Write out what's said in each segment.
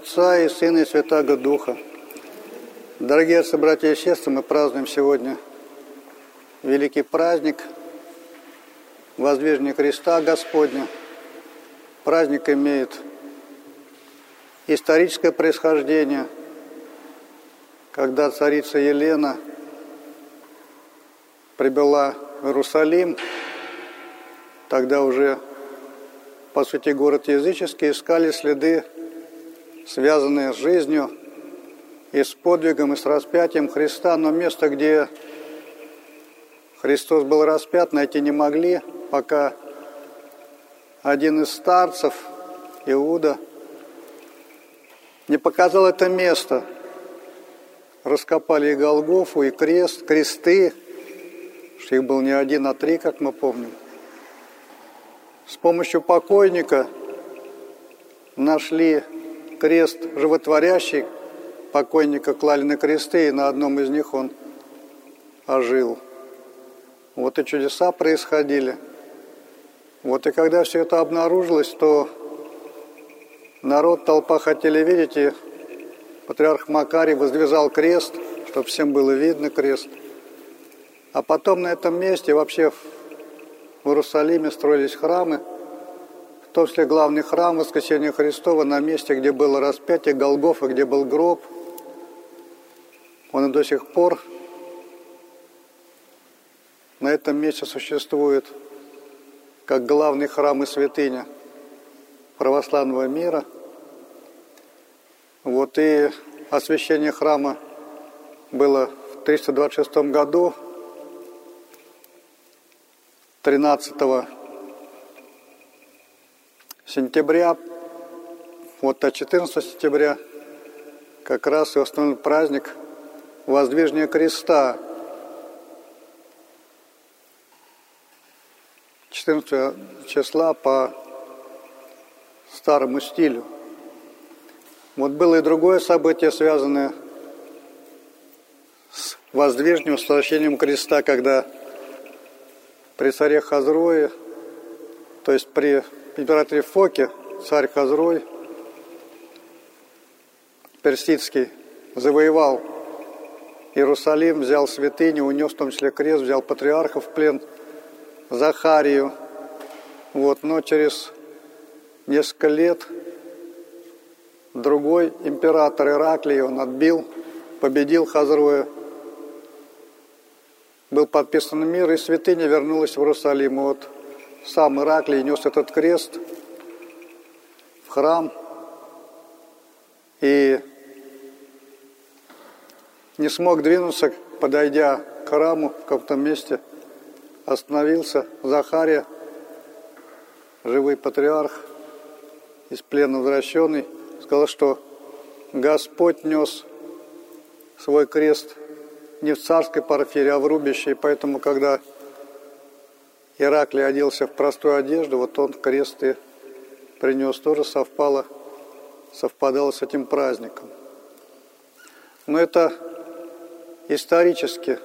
Отца и Сына и Святаго Духа. Дорогие отцы, братья и сестры, мы празднуем сегодня великий праздник Воздвижения Христа Господня. Праздник имеет историческое происхождение, когда царица Елена прибыла в Иерусалим, тогда уже, по сути, город языческий, искали следы связанные с жизнью и с подвигом, и с распятием Христа, но место, где Христос был распят, найти не могли, пока один из старцев, Иуда, не показал это место. Раскопали и Голгофу, и крест, кресты, что их был не один, а три, как мы помним. С помощью покойника нашли крест животворящий, покойника клали на кресты, и на одном из них он ожил. Вот и чудеса происходили. Вот и когда все это обнаружилось, то народ, толпа хотели видеть, и патриарх Макарий воздвизал крест, чтобы всем было видно крест. А потом на этом месте вообще в Иерусалиме строились храмы – в том числе главный храм Воскресения Христова на месте, где было распятие Голгофа, где был гроб. Он и до сих пор на этом месте существует как главный храм и святыня православного мира. Вот и освящение храма было в 326 году, 13 сентября, вот до 14 сентября, как раз и основной праздник Воздвижения Креста. 14 числа по старому стилю. Вот было и другое событие, связанное с воздвижением, с возвращением креста, когда при царе Хазрое, то есть при императоре Фоке, царь Хазрой, персидский, завоевал Иерусалим, взял святыню, унес в том числе крест, взял патриарха в плен, Захарию. Вот, но через несколько лет другой император Ираклий, он отбил, победил Хазруя, был подписан мир, и святыня вернулась в Иерусалим. Вот сам Ираклий нес этот крест в храм. И не смог двинуться, подойдя к храму в каком-то месте, остановился. Захария, живой патриарх, из плена возвращенный, сказал, что Господь нес свой крест не в царской парфире, а в рубище, и поэтому, когда Ираклий оделся в простую одежду, вот он крест и принес, тоже совпало, совпадало с этим праздником. Но это исторически.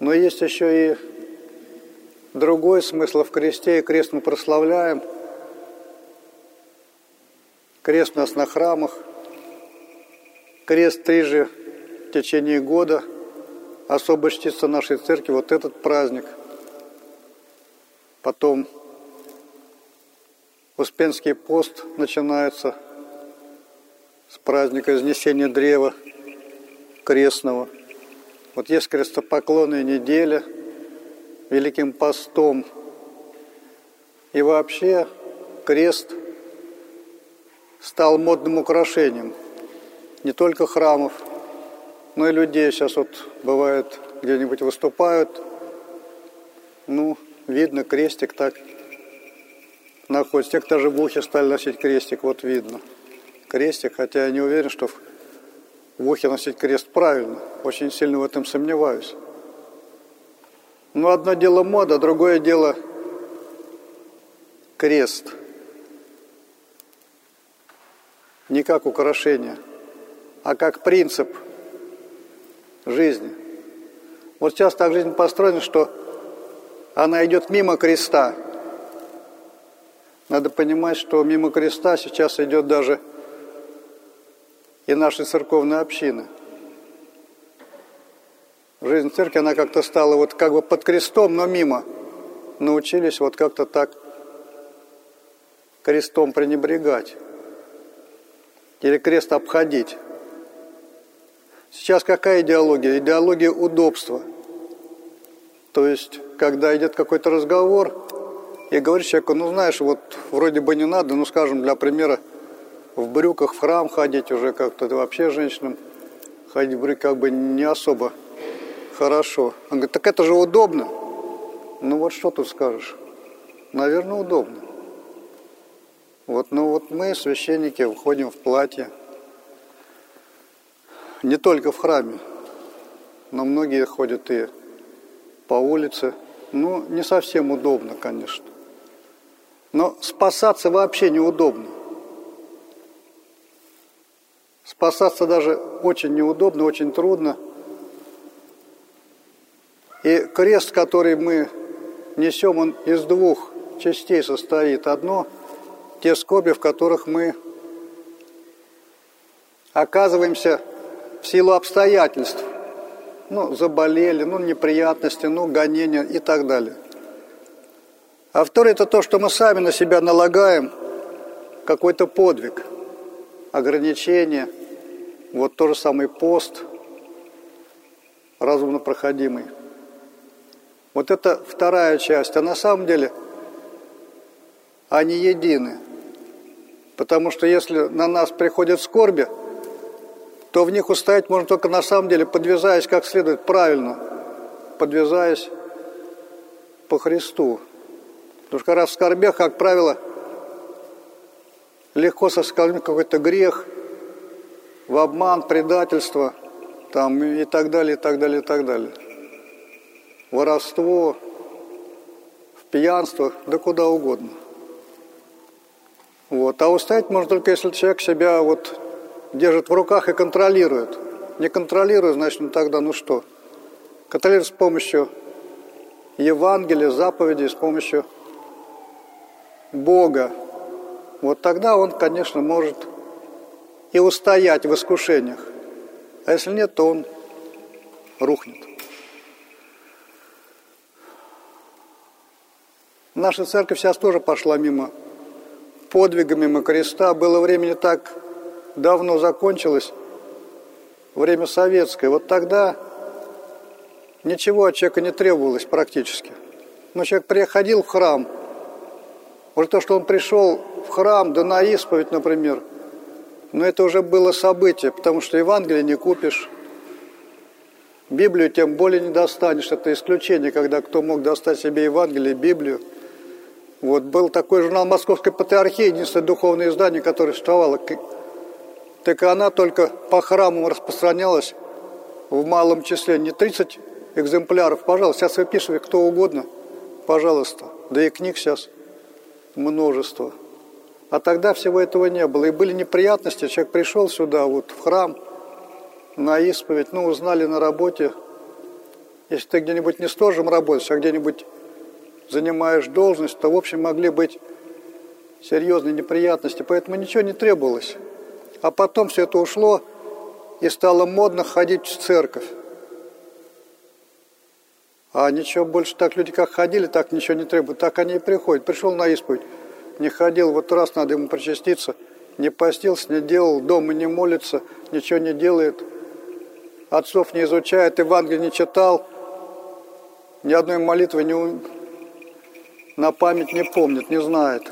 Но есть еще и другой смысл в кресте, и крест мы прославляем. Крест у нас на храмах, крест три же в течение года, особо чтится нашей церкви вот этот праздник – Потом Успенский пост начинается с праздника Изнесения Древа Крестного. Вот есть крестопоклонная неделя Великим постом. И вообще крест стал модным украшением не только храмов, но и людей. Сейчас вот бывает где-нибудь выступают, ну, Видно, крестик так находится. Те, кто же в ухе стали носить крестик, вот видно. Крестик, хотя я не уверен, что в ухе носить крест правильно. Очень сильно в этом сомневаюсь. Но одно дело мода, другое дело крест. Не как украшение, а как принцип жизни. Вот сейчас так жизнь построена, что она идет мимо креста. Надо понимать, что мимо креста сейчас идет даже и нашей церковной общины. Жизнь церкви, она как-то стала вот как бы под крестом, но мимо. Научились вот как-то так крестом пренебрегать или крест обходить. Сейчас какая идеология? Идеология удобства. То есть, когда идет какой-то разговор, и говоришь человеку, ну знаешь, вот вроде бы не надо, ну скажем, для примера, в брюках в храм ходить уже как-то, вообще женщинам ходить в брюках как бы не особо хорошо. Он говорит, так это же удобно. Ну вот что тут скажешь? Наверное, удобно. Вот, ну вот мы, священники, входим в платье. Не только в храме, но многие ходят и по улице. Ну, не совсем удобно, конечно. Но спасаться вообще неудобно. Спасаться даже очень неудобно, очень трудно. И крест, который мы несем, он из двух частей состоит. Одно – те скорби, в которых мы оказываемся в силу обстоятельств. Ну, заболели, ну, неприятности, ну, гонения и так далее. А второе – это то, что мы сами на себя налагаем какой-то подвиг, ограничение, вот тот же самый пост, разумно проходимый. Вот это вторая часть. А на самом деле они едины – Потому что если на нас приходят скорби, то в них устоять можно только на самом деле, подвязаясь как следует правильно, подвязаясь по Христу. Потому что когда в скорбях, как правило, легко соскользнуть какой-то грех, в обман, предательство, там и так далее, и так далее, и так далее. Воровство, в пьянство, да куда угодно. Вот. А устоять можно только, если человек себя вот держит в руках и контролирует. Не контролирует, значит, ну тогда ну что? Контролирует с помощью Евангелия, заповедей, с помощью Бога. Вот тогда он, конечно, может и устоять в искушениях. А если нет, то он рухнет. Наша церковь сейчас тоже пошла мимо подвигами мы креста. Было времени так давно закончилось, время советское. Вот тогда ничего от человека не требовалось практически. Но человек приходил в храм, уже то, что он пришел в храм, да на исповедь, например, но это уже было событие, потому что Евангелие не купишь, Библию тем более не достанешь. Это исключение, когда кто мог достать себе Евангелие, Библию – вот был такой журнал Московской Патриархии, единственное духовное издание, которое существовало. Так она только по храмам распространялась в малом числе. Не 30 экземпляров, пожалуйста. Сейчас выписывай кто угодно, пожалуйста. Да и книг сейчас множество. А тогда всего этого не было. И были неприятности. Человек пришел сюда, вот в храм, на исповедь, ну, узнали на работе. Если ты где-нибудь не сторожем работаешь, а где-нибудь занимаешь должность, то, в общем, могли быть серьезные неприятности, поэтому ничего не требовалось. А потом все это ушло, и стало модно ходить в церковь. А ничего больше так люди как ходили, так ничего не требуют, так они и приходят. Пришел на исповедь, не ходил, вот раз надо ему причаститься, не постился, не делал, дома не молится, ничего не делает, отцов не изучает, Евангелие не читал, ни одной молитвы не, на память не помнит, не знает.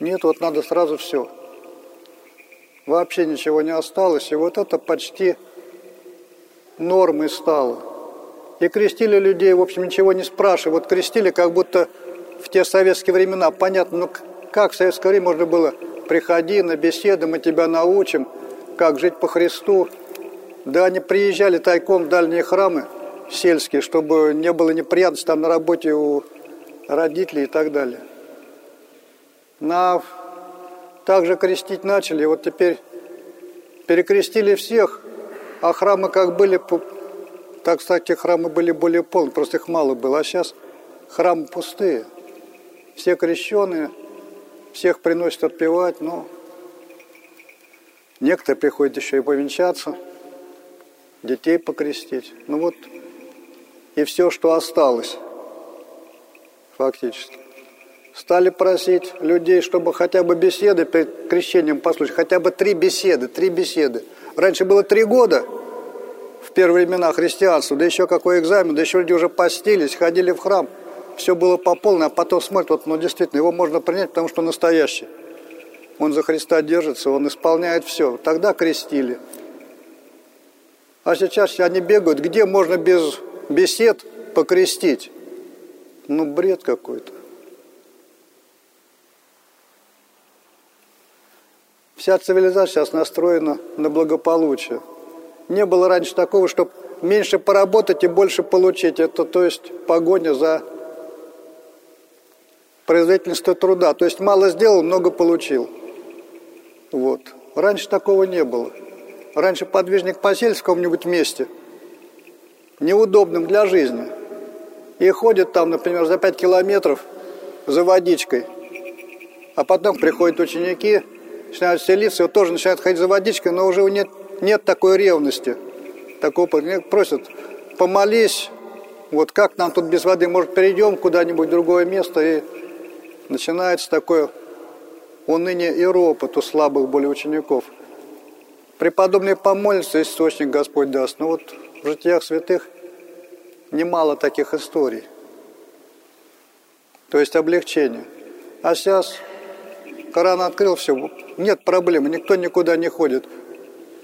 Нет, вот надо сразу все. Вообще ничего не осталось, и вот это почти нормой стало. И крестили людей, в общем, ничего не спрашивая. Вот крестили, как будто в те советские времена. Понятно, ну как в советское время можно было приходи на беседы, мы тебя научим, как жить по Христу. Да они приезжали тайком в дальние храмы сельские, чтобы не было неприятностей там на работе у родителей и так далее. На... Также крестить начали, вот теперь перекрестили всех, а храмы как были, так, кстати, храмы были более полные, просто их мало было, а сейчас храмы пустые. Все крещенные, всех приносят отпевать, но Некоторые приходят еще и повенчаться, детей покрестить. Ну вот и все, что осталось фактически. Стали просить людей, чтобы хотя бы беседы перед крещением послушать, хотя бы три беседы, три беседы. Раньше было три года в первые времена христианства, да еще какой экзамен, да еще люди уже постились, ходили в храм. Все было по полной, а потом смотрят, вот, ну действительно, его можно принять, потому что настоящий. Он за Христа держится, он исполняет все. Тогда крестили. А сейчас они бегают, где можно без бесед покрестить? Ну, бред какой-то. Вся цивилизация сейчас настроена на благополучие. Не было раньше такого, чтобы меньше поработать и больше получить. Это то есть погоня за производительностью труда. То есть мало сделал, много получил. Вот. Раньше такого не было. Раньше подвижник посель в каком-нибудь месте, неудобным для жизни, и ходит там, например, за 5 километров за водичкой. А потом приходят ученики, начинают селиться, вот тоже начинают ходить за водичкой, но уже нет, нет такой ревности. Такого просят, помолись, вот как нам тут без воды, может, перейдем куда-нибудь в другое место, и начинается такое уныние и ропот у слабых более учеников. Преподобный помолится, источник Господь даст. Но вот в житиях святых немало таких историй. То есть облегчение. А сейчас Коран открыл, все, нет проблемы, никто никуда не ходит.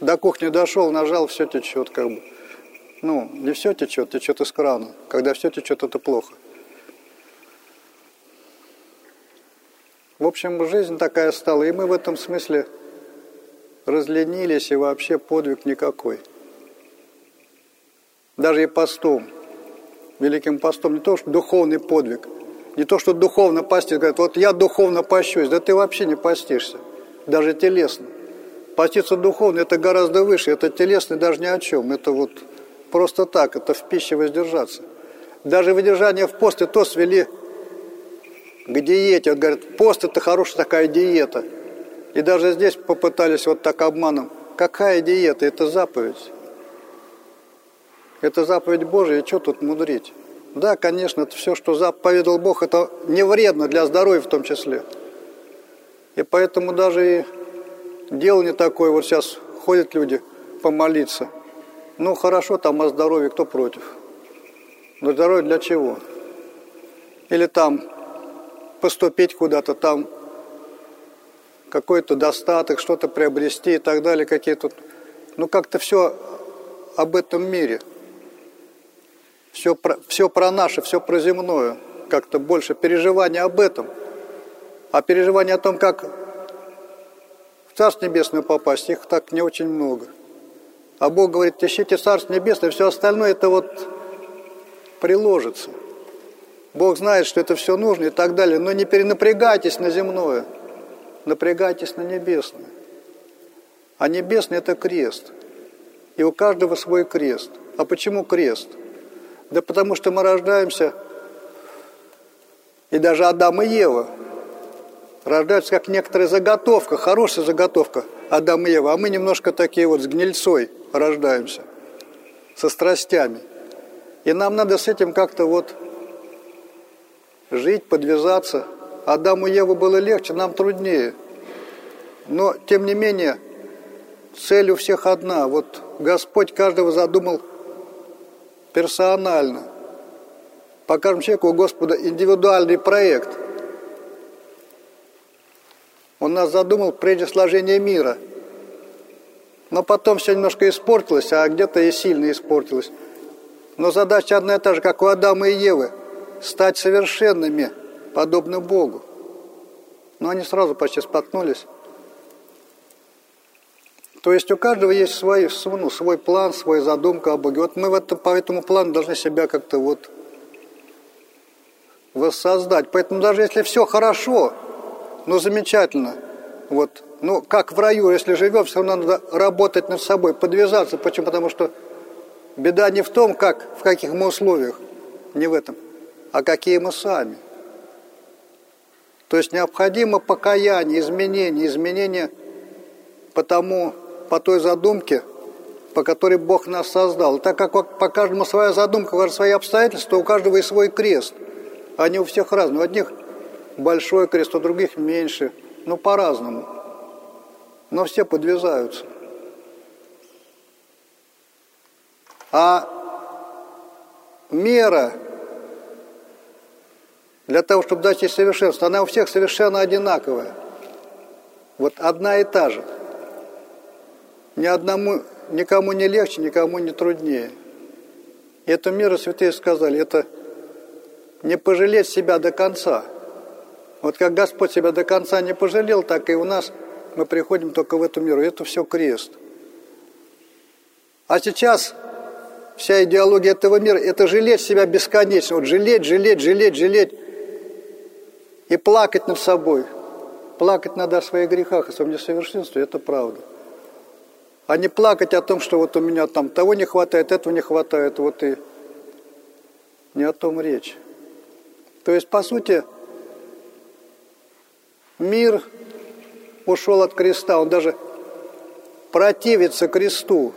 До кухни дошел, нажал, все течет как бы. Ну, не все течет, течет из крана. Когда все течет, это плохо. В общем, жизнь такая стала, и мы в этом смысле разленились, и вообще подвиг никакой. Даже и постом, великим постом, не то, что духовный подвиг – не то, что духовно постить, говорят, вот я духовно пощусь, да ты вообще не постишься, даже телесно. Поститься духовно – это гораздо выше, это телесно даже ни о чем, это вот просто так, это в пище воздержаться. Даже выдержание в посте то свели к диете. Вот говорят, пост – это хорошая такая диета. И даже здесь попытались вот так обманом. Какая диета? Это заповедь. Это заповедь Божия, и что тут мудрить? Да, конечно, это все, что заповедал Бог, это не вредно для здоровья в том числе. И поэтому даже и дело не такое, вот сейчас ходят люди помолиться. Ну, хорошо, там о здоровье, кто против? Но здоровье для чего? Или там поступить куда-то, там какой-то достаток, что-то приобрести и так далее, какие-то... Ну, как-то все об этом мире – все про, все про наше, все про земное, как-то больше переживания об этом. А переживания о том, как в Царство Небесное попасть, их так не очень много. А Бог говорит, ищите Царство Небесное, все остальное это вот приложится. Бог знает, что это все нужно и так далее, но не перенапрягайтесь на земное, напрягайтесь на небесное. А небесный – это крест. И у каждого свой крест. А почему крест? Да потому что мы рождаемся, и даже Адам и Ева рождаются как некоторая заготовка, хорошая заготовка Адам и Ева, а мы немножко такие вот с гнильцой рождаемся, со страстями. И нам надо с этим как-то вот жить, подвязаться. Адаму и Еву было легче, нам труднее. Но, тем не менее, цель у всех одна. Вот Господь каждого задумал персонально. Покажем человеку у Господа индивидуальный проект. Он нас задумал прежде сложения мира. Но потом все немножко испортилось, а где-то и сильно испортилось. Но задача одна и та же, как у Адама и Евы. Стать совершенными, подобно Богу. Но они сразу почти споткнулись. То есть у каждого есть свой, ну, свой план, свой задумка о Боге. Вот мы в этом, по этому плану должны себя как-то вот воссоздать. Поэтому даже если все хорошо, ну замечательно, вот, ну как в раю, если живем, все равно надо работать над собой, подвязаться. Почему? Потому что беда не в том, как, в каких мы условиях, не в этом, а какие мы сами. То есть необходимо покаяние, изменение, изменение – по тому, по той задумке, по которой Бог нас создал. Так как по каждому своя задумка, у каждого свои обстоятельства, у каждого и свой крест. Они у всех разные. У одних большой крест, у других меньше. Ну, по-разному. Но все подвязаются. А мера для того, чтобы достичь совершенства, она у всех совершенно одинаковая. Вот одна и та же. Ни одному, никому не легче, никому не труднее. И эту меру святые сказали, это не пожалеть себя до конца. Вот как Господь себя до конца не пожалел, так и у нас мы приходим только в эту миру. Это все крест. А сейчас вся идеология этого мира – это жалеть себя бесконечно. Вот жалеть, жалеть, жалеть, жалеть. И плакать над собой. Плакать надо о своих грехах, о своем несовершенстве – это правда. А не плакать о том, что вот у меня там того не хватает, этого не хватает, вот и не о том речь. То есть, по сути, мир ушел от креста, он даже противится кресту.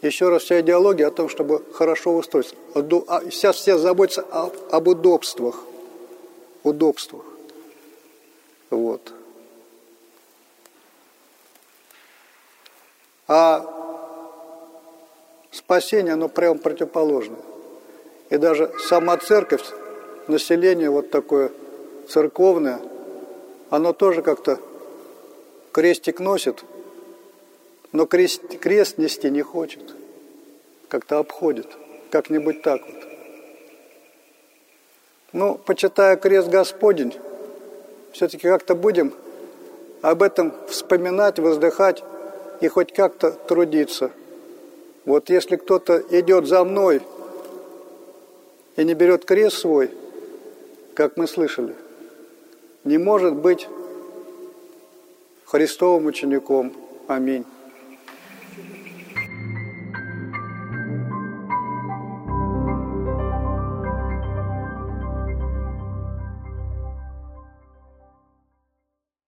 Еще раз, вся идеология о том, чтобы хорошо устроиться. А сейчас все заботятся об удобствах. Удобствах. Вот. А спасение, оно прямо противоположное. И даже сама церковь, население вот такое церковное, оно тоже как-то крестик носит, но крест, крест нести не хочет. Как-то обходит. Как-нибудь так вот. Ну, почитая крест Господень, все-таки как-то будем об этом вспоминать, воздыхать и хоть как-то трудиться. Вот если кто-то идет за мной и не берет крест свой, как мы слышали, не может быть Христовым учеником. Аминь.